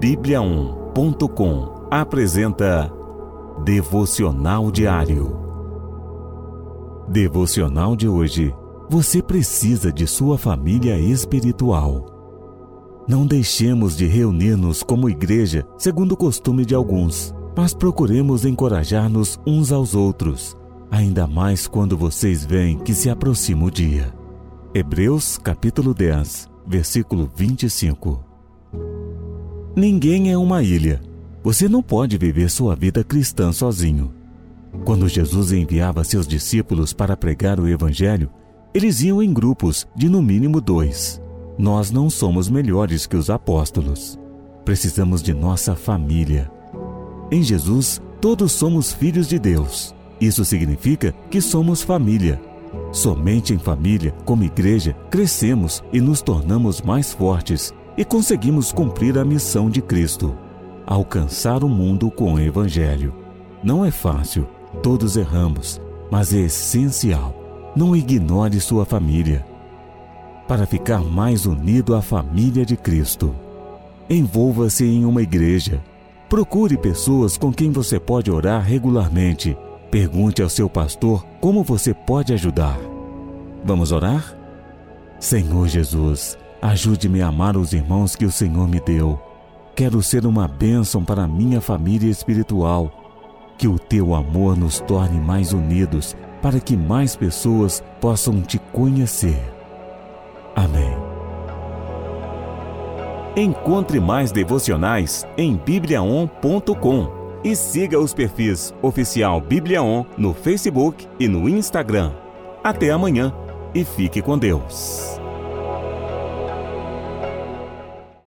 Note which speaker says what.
Speaker 1: Bíblia1.com apresenta Devocional Diário. Devocional de hoje. Você precisa de sua família espiritual. Não deixemos de reunir-nos como igreja, segundo o costume de alguns, mas procuremos encorajar-nos uns aos outros, ainda mais quando vocês veem que se aproxima o dia. Hebreus capítulo 10, versículo 25. Ninguém é uma ilha. Você não pode viver sua vida cristã sozinho. Quando Jesus enviava seus discípulos para pregar o Evangelho, eles iam em grupos de no mínimo dois. Nós não somos melhores que os apóstolos. Precisamos de nossa família. Em Jesus, todos somos filhos de Deus. Isso significa que somos família. Somente em família, como igreja, crescemos e nos tornamos mais fortes e conseguimos cumprir a missão de Cristo alcançar o mundo com o Evangelho. Não é fácil, todos erramos, mas é essencial. Não ignore sua família. Para ficar mais unido à família de Cristo, envolva-se em uma igreja. Procure pessoas com quem você pode orar regularmente. Pergunte ao seu pastor como você pode ajudar. Vamos orar? Senhor Jesus, Ajude-me a amar os irmãos que o Senhor me deu. Quero ser uma bênção para minha família espiritual. Que o teu amor nos torne mais unidos, para que mais pessoas possam te conhecer. Amém. Encontre mais devocionais em bibliaon.com e siga os perfis oficial Bibliaon no Facebook e no Instagram. Até amanhã e fique com Deus.